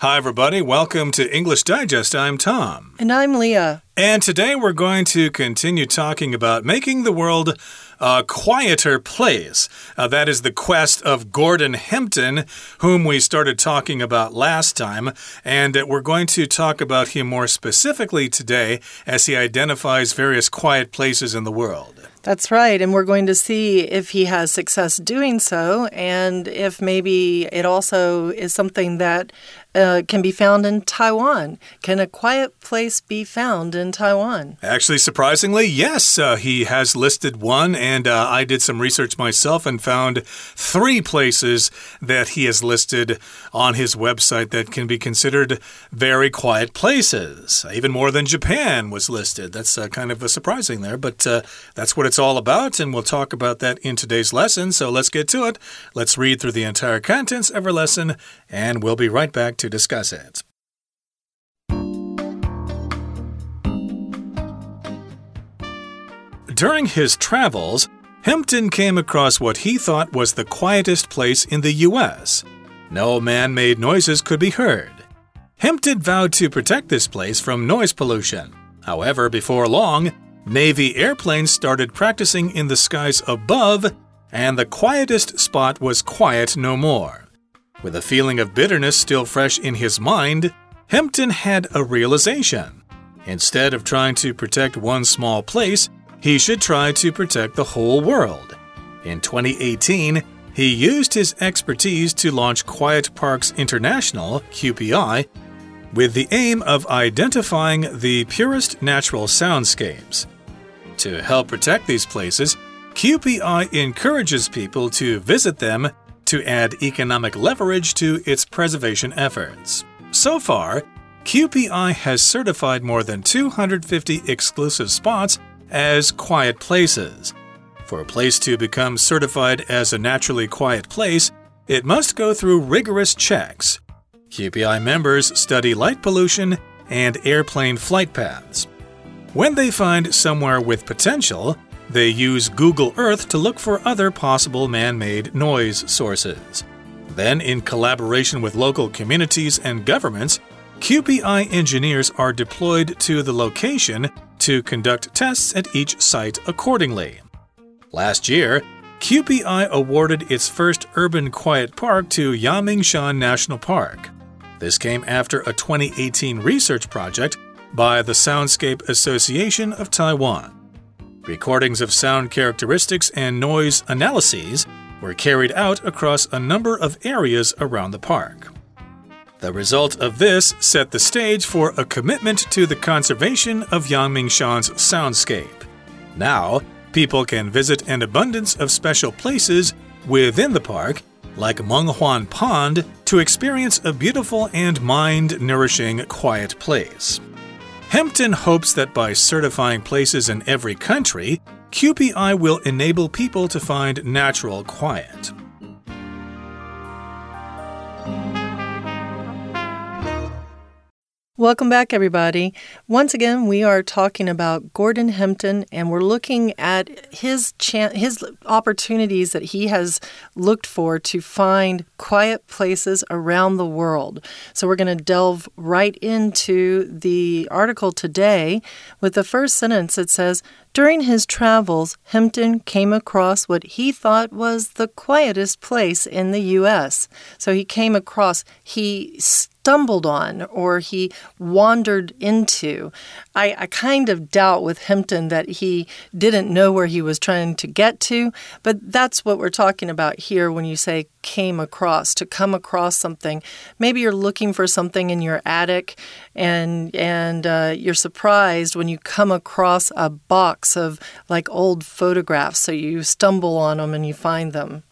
Hi, everybody. Welcome to English Digest. I'm Tom. And I'm Leah. And today we're going to continue talking about making the world a quieter place. Uh, that is the quest of Gordon Hempton, whom we started talking about last time. And uh, we're going to talk about him more specifically today as he identifies various quiet places in the world. That's right. And we're going to see if he has success doing so and if maybe it also is something that uh, can be found in Taiwan. Can a quiet place be found in Taiwan? Actually, surprisingly, yes. Uh, he has listed one, and uh, I did some research myself and found three places that he has listed on his website that can be considered very quiet places. Even more than Japan was listed. That's uh, kind of a surprising there, but uh, that's what it's all about, and we'll talk about that in today's lesson. So let's get to it. Let's read through the entire contents of our lesson, and we'll be right back to discuss it. During his travels, Hempton came across what he thought was the quietest place in the U.S. No man made noises could be heard. Hempton vowed to protect this place from noise pollution. However, before long, Navy airplanes started practicing in the skies above, and the quietest spot was quiet no more. With a feeling of bitterness still fresh in his mind, Hempton had a realization. Instead of trying to protect one small place, he should try to protect the whole world. In 2018, he used his expertise to launch Quiet Parks International, QPI, with the aim of identifying the purest natural soundscapes. To help protect these places, QPI encourages people to visit them to add economic leverage to its preservation efforts. So far, QPI has certified more than 250 exclusive spots as quiet places. For a place to become certified as a naturally quiet place, it must go through rigorous checks. QPI members study light pollution and airplane flight paths. When they find somewhere with potential, they use Google Earth to look for other possible man made noise sources. Then, in collaboration with local communities and governments, QPI engineers are deployed to the location to conduct tests at each site accordingly. Last year, QPI awarded its first urban quiet park to Yangmingshan National Park. This came after a 2018 research project by the Soundscape Association of Taiwan. Recordings of sound characteristics and noise analyses were carried out across a number of areas around the park. The result of this set the stage for a commitment to the conservation of Yangmingshan's soundscape. Now, people can visit an abundance of special places within the park, like Menghuan Pond, to experience a beautiful and mind nourishing quiet place. Hempton hopes that by certifying places in every country, QPI will enable people to find natural quiet. Welcome back, everybody. Once again, we are talking about Gordon Hempton, and we're looking at his his opportunities that he has looked for to find quiet places around the world. So we're going to delve right into the article today with the first sentence. It says, during his travels, Hempton came across what he thought was the quietest place in the U.S. So he came across, he stumbled on or he wandered into. I, I kind of doubt with Hempton that he didn't know where he was trying to get to, but that's what we're talking about here when you say came across, to come across something. Maybe you're looking for something in your attic and and uh, you're surprised when you come across a box of like old photographs. So you stumble on them and you find them.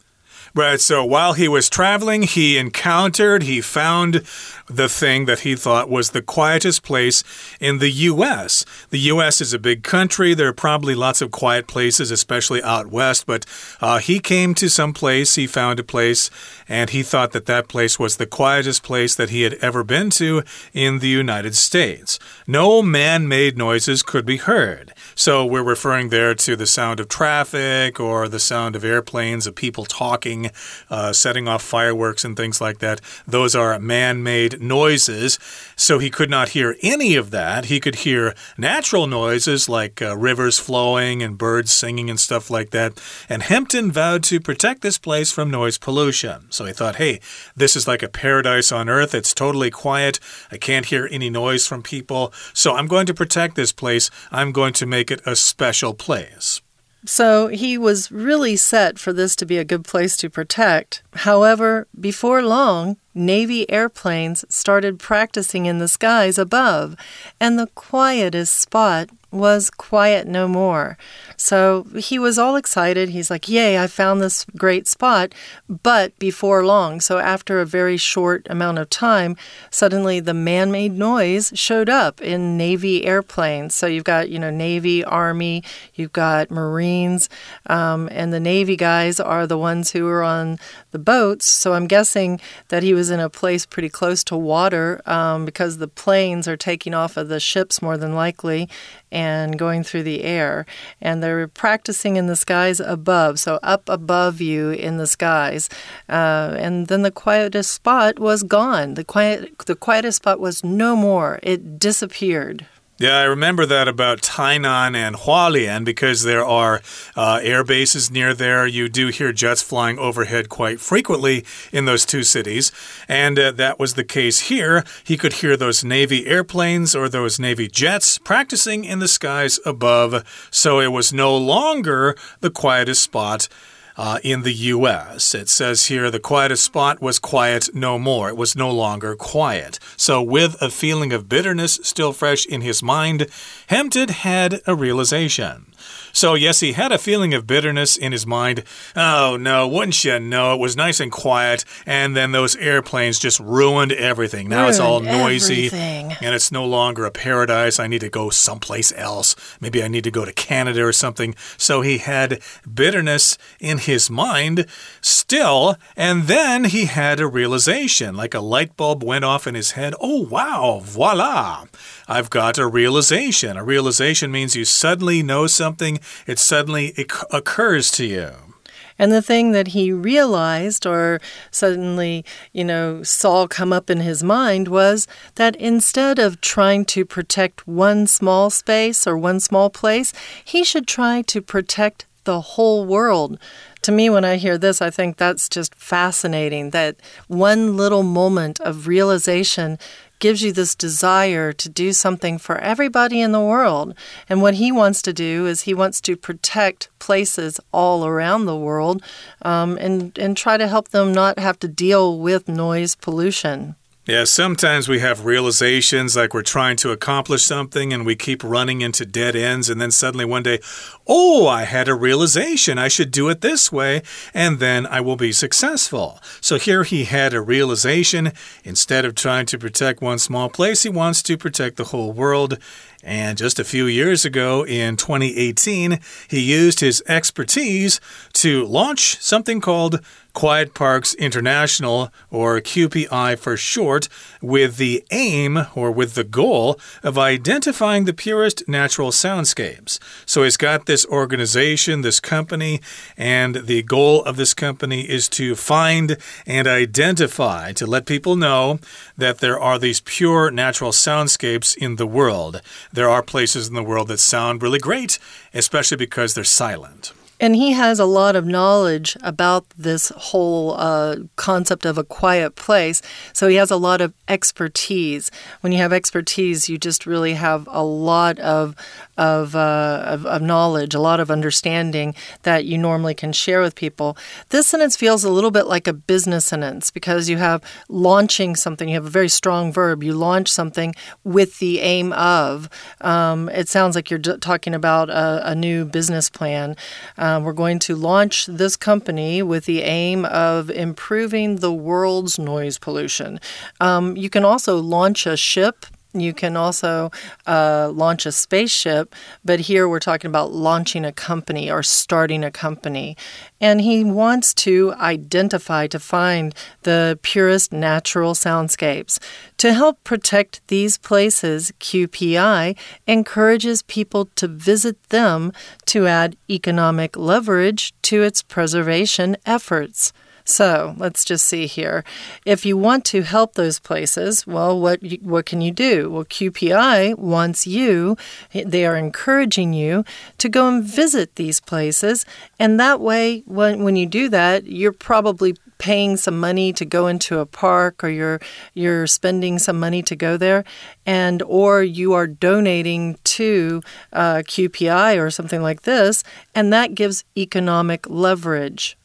Right. So while he was traveling, he encountered, he found the thing that he thought was the quietest place in the U.S. The U.S. is a big country. There are probably lots of quiet places, especially out west. But uh, he came to some place, he found a place, and he thought that that place was the quietest place that he had ever been to in the United States. No man made noises could be heard. So we're referring there to the sound of traffic or the sound of airplanes, of people talking uh, setting off fireworks and things like that. Those are man made noises. So he could not hear any of that. He could hear natural noises like uh, rivers flowing and birds singing and stuff like that. And Hempton vowed to protect this place from noise pollution. So he thought, hey, this is like a paradise on earth. It's totally quiet. I can't hear any noise from people. So I'm going to protect this place. I'm going to make it a special place. So he was really set for this to be a good place to protect. However, before long, Navy airplanes started practicing in the skies above, and the quietest spot was quiet no more. So he was all excited. He's like, Yay, I found this great spot. But before long, so after a very short amount of time, suddenly the man made noise showed up in Navy airplanes. So you've got, you know, Navy, Army, you've got Marines, um, and the Navy guys are the ones who are on the boats. So I'm guessing that he was in a place pretty close to water um, because the planes are taking off of the ships more than likely and going through the air. And they're practicing in the skies above, so up above you in the skies. Uh, and then the quietest spot was gone. The quiet, the quietest spot was no more. It disappeared. Yeah, I remember that about Tainan and Hualien because there are uh, air bases near there. You do hear jets flying overhead quite frequently in those two cities. And uh, that was the case here. He could hear those Navy airplanes or those Navy jets practicing in the skies above. So it was no longer the quietest spot uh, in the U.S. It says here the quietest spot was quiet no more. It was no longer quiet. So, with a feeling of bitterness still fresh in his mind, Hempton had a realization. So, yes, he had a feeling of bitterness in his mind. Oh, no, wouldn't you know? It was nice and quiet, and then those airplanes just ruined everything. Now ruined it's all noisy, everything. and it's no longer a paradise. I need to go someplace else. Maybe I need to go to Canada or something. So, he had bitterness in his mind still, and then he had a realization like a light bulb went off in his head. Oh, wow, voila. I've got a realization. A realization means you suddenly know something, it suddenly occurs to you. And the thing that he realized or suddenly, you know, saw come up in his mind was that instead of trying to protect one small space or one small place, he should try to protect the whole world. To me, when I hear this, I think that's just fascinating that one little moment of realization gives you this desire to do something for everybody in the world. And what he wants to do is he wants to protect places all around the world um, and, and try to help them not have to deal with noise pollution. Yeah, sometimes we have realizations like we're trying to accomplish something and we keep running into dead ends, and then suddenly one day, oh, I had a realization. I should do it this way, and then I will be successful. So here he had a realization. Instead of trying to protect one small place, he wants to protect the whole world. And just a few years ago, in 2018, he used his expertise to launch something called Quiet Parks International, or QPI for short, with the aim or with the goal of identifying the purest natural soundscapes. So he's got this organization, this company, and the goal of this company is to find and identify, to let people know that there are these pure natural soundscapes in the world. There are places in the world that sound really great, especially because they're silent. And he has a lot of knowledge about this whole uh, concept of a quiet place. So he has a lot of expertise. When you have expertise, you just really have a lot of of, uh, of, of knowledge, a lot of understanding that you normally can share with people. This sentence feels a little bit like a business sentence because you have launching something. You have a very strong verb. You launch something with the aim of. Um, it sounds like you're talking about a, a new business plan. We're going to launch this company with the aim of improving the world's noise pollution. Um, you can also launch a ship you can also uh, launch a spaceship, but here we're talking about launching a company or starting a company. And he wants to identify, to find the purest natural soundscapes. To help protect these places, QPI encourages people to visit them to add economic leverage to its preservation efforts. So let's just see here. If you want to help those places, well, what what can you do? Well, QPI wants you. They are encouraging you to go and visit these places, and that way, when when you do that, you're probably paying some money to go into a park or you're you're spending some money to go there and or you are donating to uh, QPI or something like this and that gives economic leverage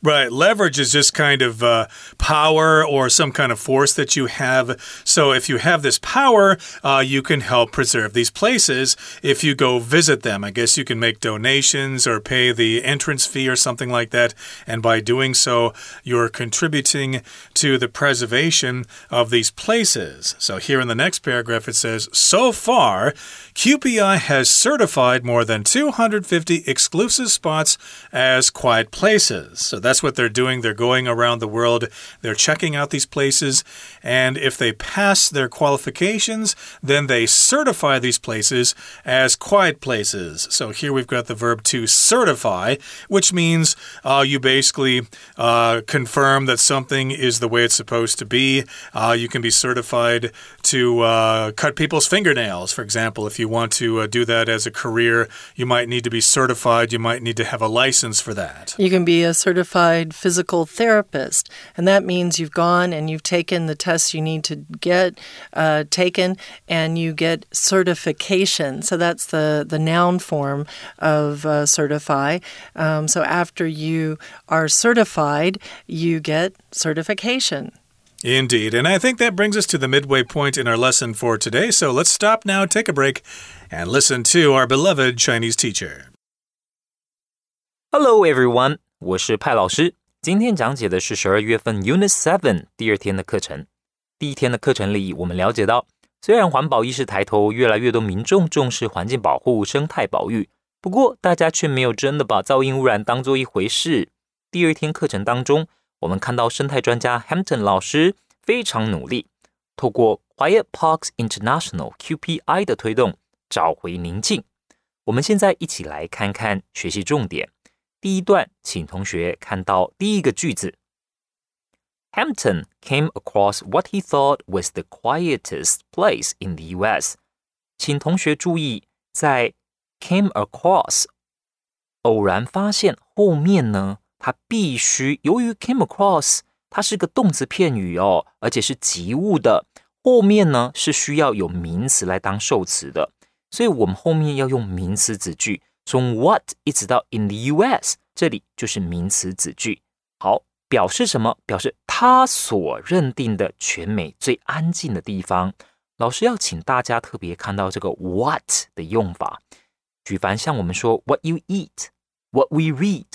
Right. Leverage is just kind of uh, power or some kind of force that you have. So if you have this power, uh, you can help preserve these places if you go visit them. I guess you can make donations or pay the entrance fee or something like that. And by doing so, you're contributing to the preservation of these places. So here in the next paragraph, it says, So far, QPI has certified more than 250 exclusive spots as quiet places. So that's what they're doing. They're going around the world, they're checking out these places, and if they pass their qualifications, then they certify these places as quiet places. So here we've got the verb to certify, which means uh, you basically uh, confirm that something is the way it's supposed to be. Uh, you can be certified to uh, cut people's fingernails, for example, if you want to uh, do that as a career, you might need to be certified. You might need to have a license for that. You can be a certified physical therapist, and that means you've gone and you've taken the tests you need to get uh, taken, and you get certification. So that's the the noun form of uh, certify. Um, so after you are certified, you get certification. Indeed. And I think that brings us to the midway point in our lesson for today. So let's stop now, take a break, and listen to our beloved Chinese teacher. Hello, everyone. 我是派老师。今天讲解的是十二月份 Unit Seven 第二天的课程。第一天的课程里，我们了解到，虽然环保意识抬头，越来越多民众重视环境保护、生态保育，不过大家却没有真的把噪音污染当做一回事。第二天课程当中。 我们看到生态专家 Hampton 老师非常努力，透过 Quiet Parks International QPI 的推动，找回宁静。我们现在一起来看看学习重点。第一段，请同学看到第一个句子：Hampton came across what he thought was the quietest place in the U.S. 请同学注意，在 came across 偶然发现后面呢？它必须由于 came across，它是个动词片语哦，而且是及物的，后面呢是需要有名词来当受词的，所以我们后面要用名词子句，从 what 一直到 in the U.S. 这里就是名词子句。好，表示什么？表示他所认定的全美最安静的地方。老师要请大家特别看到这个 what 的用法，举凡像我们说 what you eat，what we read。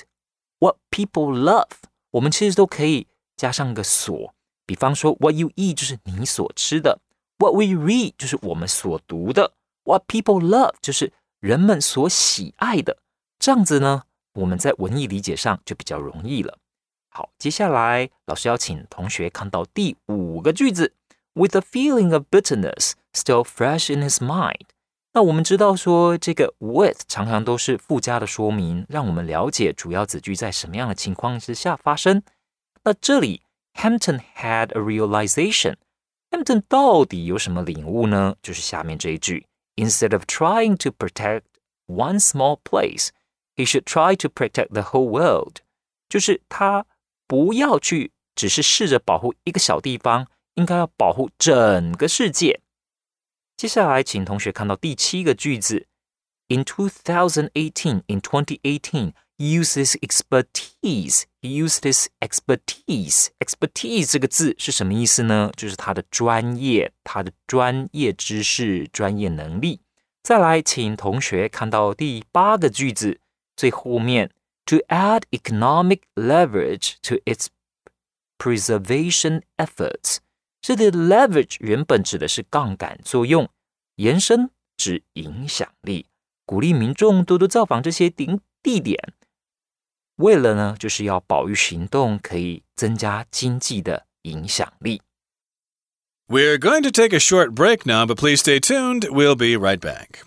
What people love，我们其实都可以加上个所，比方说 What you eat 就是你所吃的，What we read 就是我们所读的，What people love 就是人们所喜爱的。这样子呢，我们在文艺理解上就比较容易了。好，接下来老师要请同学看到第五个句子，With a feeling of bitterness still fresh in his mind。那我们知道说，这个 with 常常都是附加的说明，让我们了解主要子句在什么样的情况之下发生。那这里 Hampton had a realization，Hampton 到底有什么领悟呢？就是下面这一句：Instead of trying to protect one small place，he should try to protect the whole world。就是他不要去只是试着保护一个小地方，应该要保护整个世界。接下来，请同学看到第七个句子。In 2018, in 2018, he used his expertise. He used his expertise. Expertise 这个字是什么意思呢？就是他的专业、他的专业知识、专业能力。再来，请同学看到第八个句子最后面，to add economic leverage to its preservation efforts。 这里的 leverage 原本指的是杠杆作用，延伸指影响力，鼓励民众多多造访这些顶地点，为了呢，就是要保育行动可以增加经济的影响力。We're going to take a short break now, but please stay tuned. We'll be right back.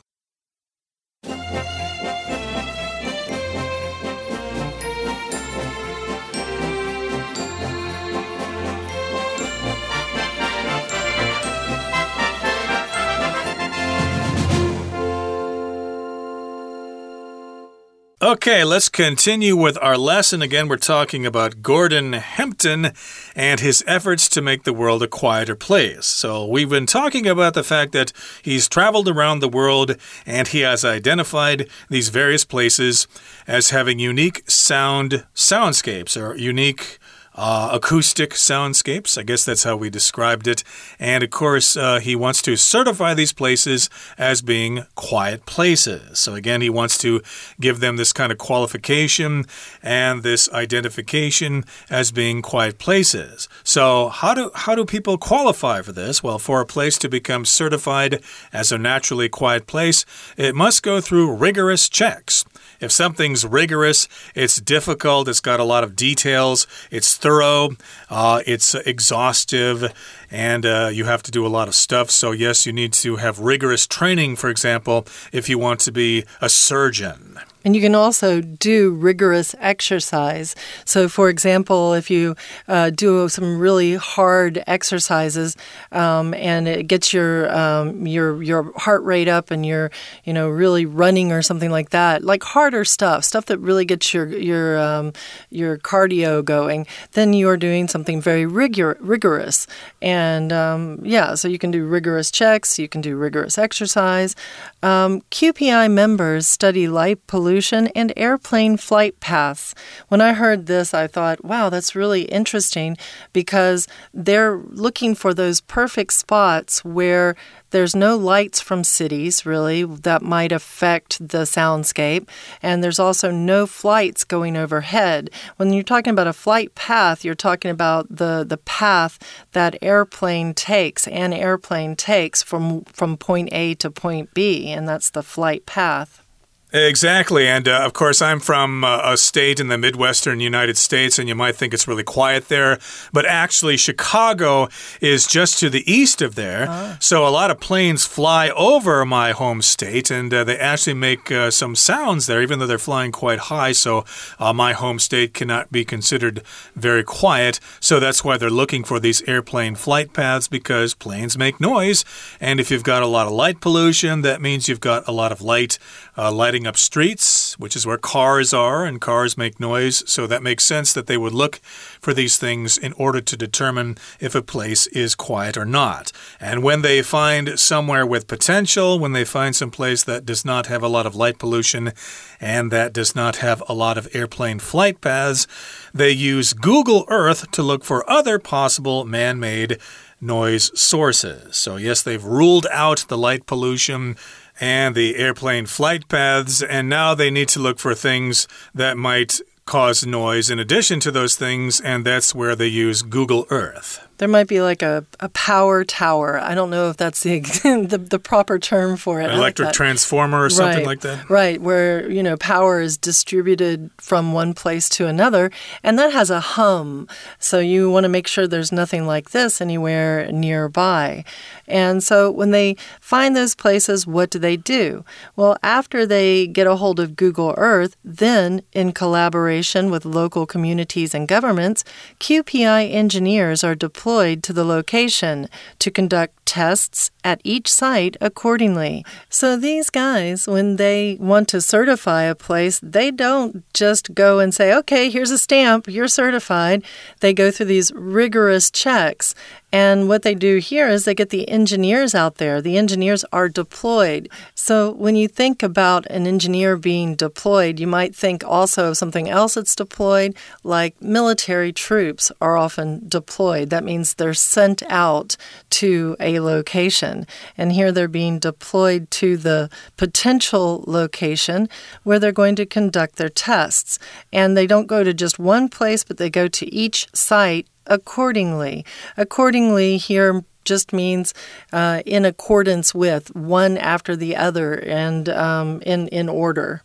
Okay, let's continue with our lesson. Again, we're talking about Gordon Hempton and his efforts to make the world a quieter place. So, we've been talking about the fact that he's traveled around the world and he has identified these various places as having unique sound soundscapes or unique uh, acoustic soundscapes. I guess that's how we described it. And of course, uh, he wants to certify these places as being quiet places. So again, he wants to give them this kind of qualification and this identification as being quiet places. So how do how do people qualify for this? Well, for a place to become certified as a naturally quiet place, it must go through rigorous checks. If something's rigorous, it's difficult, it's got a lot of details, it's thorough, uh, it's exhaustive, and uh, you have to do a lot of stuff. So, yes, you need to have rigorous training, for example, if you want to be a surgeon. And you can also do rigorous exercise. So, for example, if you uh, do some really hard exercises um, and it gets your um, your your heart rate up and you're you know really running or something like that, like harder stuff, stuff that really gets your your um, your cardio going, then you are doing something very rigor rigorous. And um, yeah, so you can do rigorous checks, you can do rigorous exercise. Um, QPI members study light pollution and airplane flight paths. When I heard this, I thought, wow, that's really interesting because they're looking for those perfect spots where there's no lights from cities, really, that might affect the soundscape. And there's also no flights going overhead. When you're talking about a flight path, you're talking about the, the path that airplane takes, an airplane takes from, from point A to point B, and that's the flight path. Exactly. And uh, of course, I'm from uh, a state in the Midwestern United States, and you might think it's really quiet there. But actually, Chicago is just to the east of there. Ah. So a lot of planes fly over my home state, and uh, they actually make uh, some sounds there, even though they're flying quite high. So uh, my home state cannot be considered very quiet. So that's why they're looking for these airplane flight paths because planes make noise. And if you've got a lot of light pollution, that means you've got a lot of light uh, lighting up streets, which is where cars are, and cars make noise. So that makes sense that they would look for these things in order to determine if a place is quiet or not. And when they find somewhere with potential, when they find some place that does not have a lot of light pollution and that does not have a lot of airplane flight paths, they use Google Earth to look for other possible man made noise sources. So, yes, they've ruled out the light pollution and the airplane flight paths, and now they need to look for things that might cause noise in addition to those things, and that's where they use Google Earth. There might be like a, a power tower. I don't know if that's the, the, the proper term for it. An electric like transformer or something right, like that. Right, where you know power is distributed from one place to another, and that has a hum. So you want to make sure there's nothing like this anywhere nearby. And so when they find those places, what do they do? Well, after they get a hold of Google Earth, then in collaboration with local communities and governments, QPI engineers are deployed deployed to the location to conduct tests at each site accordingly. So these guys, when they want to certify a place, they don't just go and say, okay, here's a stamp, you're certified. They go through these rigorous checks. And what they do here is they get the engineers out there. The engineers are deployed. So when you think about an engineer being deployed, you might think also of something else that's deployed, like military troops are often deployed. That means they're sent out to a location. And here they're being deployed to the potential location where they're going to conduct their tests. And they don't go to just one place, but they go to each site accordingly. Accordingly, here just means uh, in accordance with, one after the other, and um, in, in order.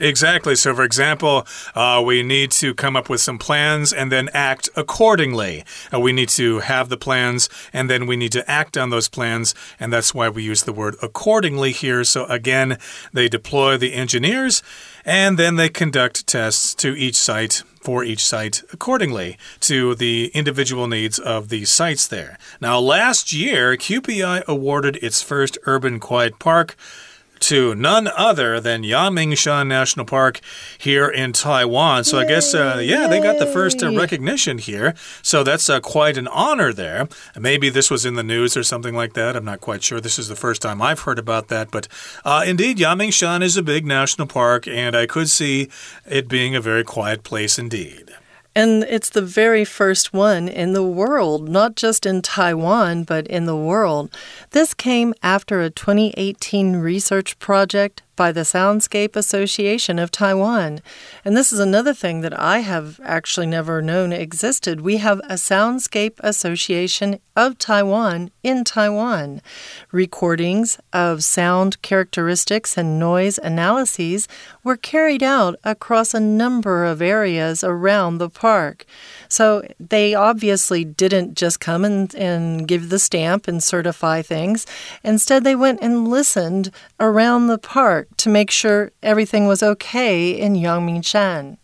Exactly. So, for example, uh, we need to come up with some plans and then act accordingly. Uh, we need to have the plans and then we need to act on those plans. And that's why we use the word accordingly here. So, again, they deploy the engineers and then they conduct tests to each site for each site accordingly to the individual needs of the sites there. Now, last year, QPI awarded its first urban quiet park to none other than Yangmingshan National Park here in Taiwan. So I guess, uh, yeah, they got the first uh, recognition here. So that's uh, quite an honor there. Maybe this was in the news or something like that. I'm not quite sure. This is the first time I've heard about that. But uh, indeed, Yangmingshan is a big national park, and I could see it being a very quiet place indeed. And it's the very first one in the world, not just in Taiwan, but in the world. This came after a 2018 research project by the Soundscape Association of Taiwan. And this is another thing that I have actually never known existed. We have a Soundscape Association of Taiwan in Taiwan. Recordings of sound characteristics and noise analyses were carried out across a number of areas around the park. So they obviously didn't just come and, and give the stamp and certify things. Instead, they went and listened around the park to make sure everything was okay in Yangmingshan.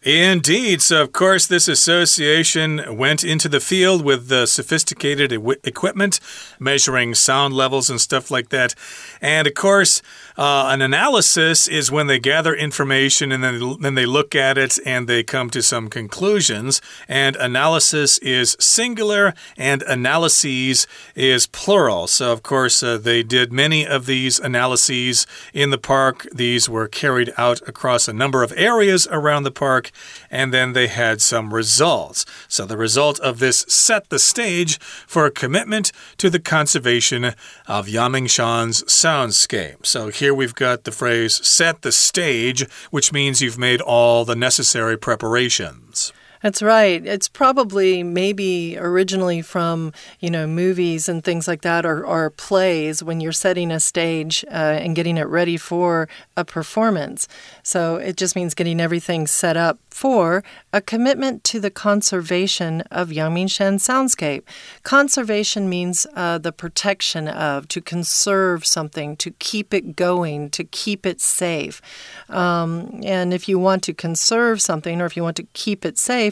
Indeed. So, of course, this association went into the field with the sophisticated equipment, measuring sound levels and stuff like that. And, of course, uh, an analysis is when they gather information and then, then they look at it and they come to some conclusions. And analysis is singular and analyses is plural. So, of course, uh, they did many of these analyses in the park. These were carried out across a number of areas around the park and then they had some results. So the result of this set the stage for a commitment to the conservation of Yangmingshan's soundscape. So here we've got the phrase set the stage, which means you've made all the necessary preparations. That's right. It's probably maybe originally from, you know, movies and things like that or, or plays when you're setting a stage uh, and getting it ready for a performance. So it just means getting everything set up for a commitment to the conservation of Yangmingshan soundscape. Conservation means uh, the protection of, to conserve something, to keep it going, to keep it safe. Um, and if you want to conserve something or if you want to keep it safe,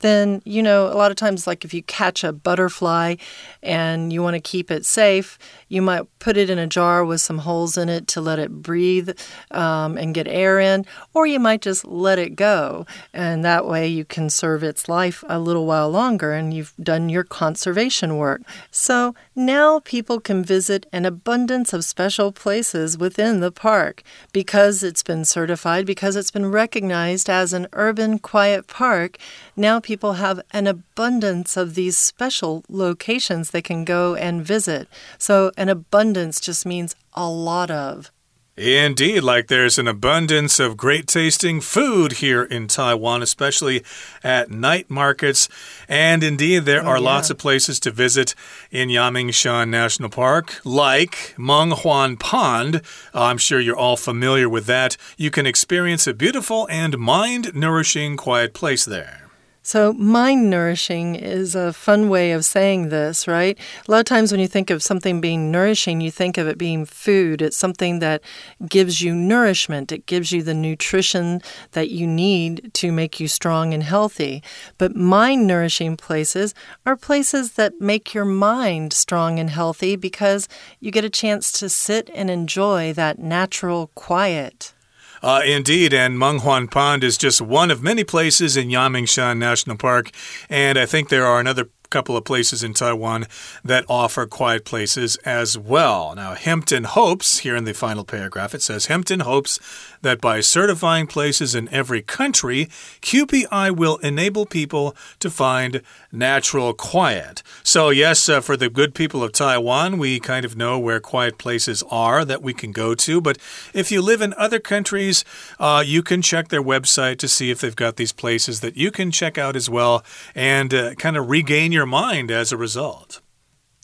then, you know, a lot of times, like if you catch a butterfly and you want to keep it safe, you might put it in a jar with some holes in it to let it breathe um, and get air in, or you might just let it go. And that way you conserve its life a little while longer and you've done your conservation work. So now people can visit an abundance of special places within the park because it's been certified, because it's been recognized as an urban quiet park. Now people have an abundance of these special locations they can go and visit. So an abundance just means a lot of. Indeed, like there's an abundance of great tasting food here in Taiwan, especially at night markets. And indeed, there oh, are yeah. lots of places to visit in Yangmingshan National Park, like Menghuan Pond. I'm sure you're all familiar with that. You can experience a beautiful and mind nourishing quiet place there. So, mind nourishing is a fun way of saying this, right? A lot of times when you think of something being nourishing, you think of it being food. It's something that gives you nourishment, it gives you the nutrition that you need to make you strong and healthy. But mind nourishing places are places that make your mind strong and healthy because you get a chance to sit and enjoy that natural quiet. Uh, indeed, and Menghuan Pond is just one of many places in Yangmingshan National Park, and I think there are another couple of places in Taiwan that offer quiet places as well. Now, Hempton hopes, here in the final paragraph, it says Hempton hopes that by certifying places in every country, QPI will enable people to find natural quiet. So, yes, uh, for the good people of Taiwan, we kind of know where quiet places are that we can go to. But if you live in other countries, uh, you can check their website to see if they've got these places that you can check out as well and uh, kind of regain your mind as a result.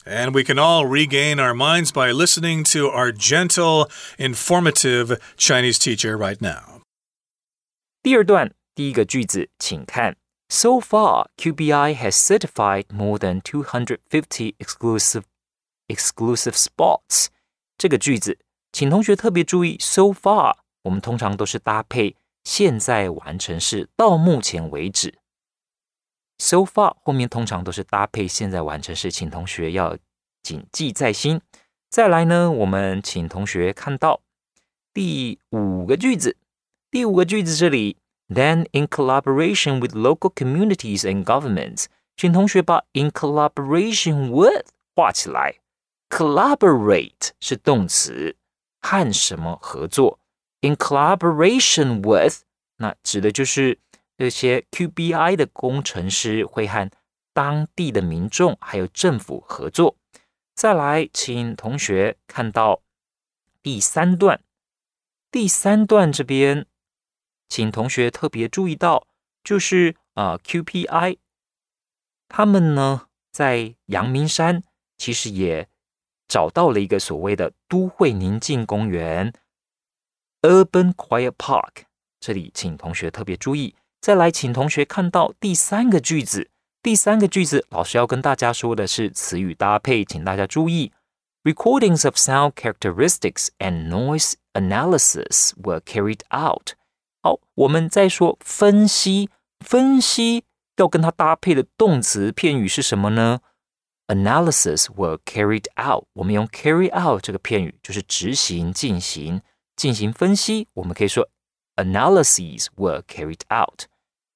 And we can all regain our minds by listening to our gentle, informative Chinese teacher right now. 第二段第一个句子，请看。So far, QPI has certified more than 250 exclusive exclusive spots. 这个句子，请同学特别注意，so far，我们通常都是搭配现在完成式，到目前为止。So far 后面通常都是搭配现在完成式，请同学要谨记在心。再来呢，我们请同学看到第五个句子，第五个句子这里，then in collaboration with local communities and governments，请同学把 in collaboration with 画起来。collaborate 是动词，和什么合作？in collaboration with，那指的就是这些 QBI 的工程师会和当地的民众还有政府合作。再来，请同学看到第三段。第三段这边，请同学特别注意到，就是啊，QPI 他们呢在阳明山其实也找到了一个所谓的都会宁静公园 （Urban Quiet Park）。这里请同学特别注意。再来，请同学看到第三个句子。第三个句子，老师要跟大家说的是词语搭配，请大家注意。Recordings of sound characteristics and noise analysis were carried out。好，我们再说分析，分析要跟它搭配的动词片语是什么呢？Analysis were carried out。我们用 carry out 这个片语，就是执行、进行、进行分析。我们可以说 analyses were carried out。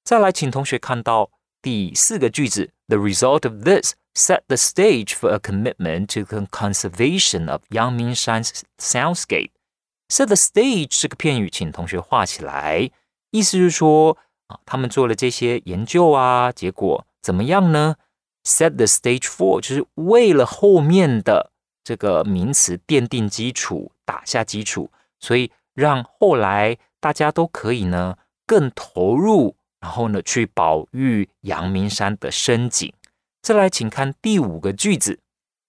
再来，请同学看到第四个句子，The result of this set the stage for a commitment to the conservation of Yangmingshan's soundscape。set the stage 这个片语，请同学画起来，意思是说啊，他们做了这些研究啊，结果怎么样呢？set the stage for 就是为了后面的这个名词奠定基础，打下基础，所以让后来大家都可以呢更投入， 然后呢去保育阳明山的深景。再来，请看第五个句子。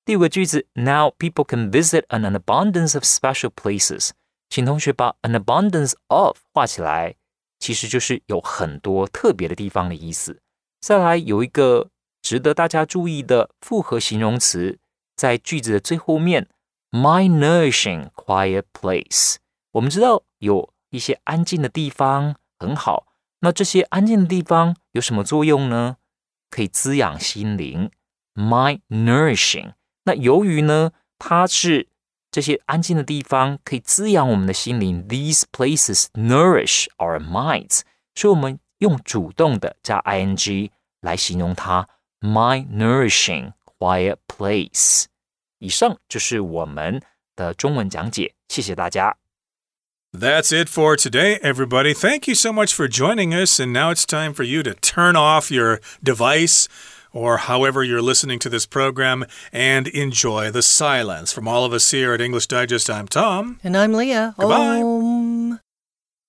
第五个句子，Now people can visit an abundance of special places。请同学把 an abundance of 画起来，其实就是有很多特别的地方的意思。再来有一个值得大家注意的复合形容词，在句子的最后面，my nourishing quiet place。我们知道有一些安静的地方很好，那这些安静的地方有什么作用呢？可以滋养心灵，my nourishing。那由于呢，它是这些安静的地方可以滋养我们的心灵，these places nourish our minds。所以我们用主动的加 ing 来形容它，my nourishing quiet place。以上就是我们的中文讲解，谢谢大家。That's it for today, everybody. Thank you so much for joining us. And now it's time for you to turn off your device or however you're listening to this program and enjoy the silence. From all of us here at English Digest, I'm Tom. And I'm Leah. Goodbye.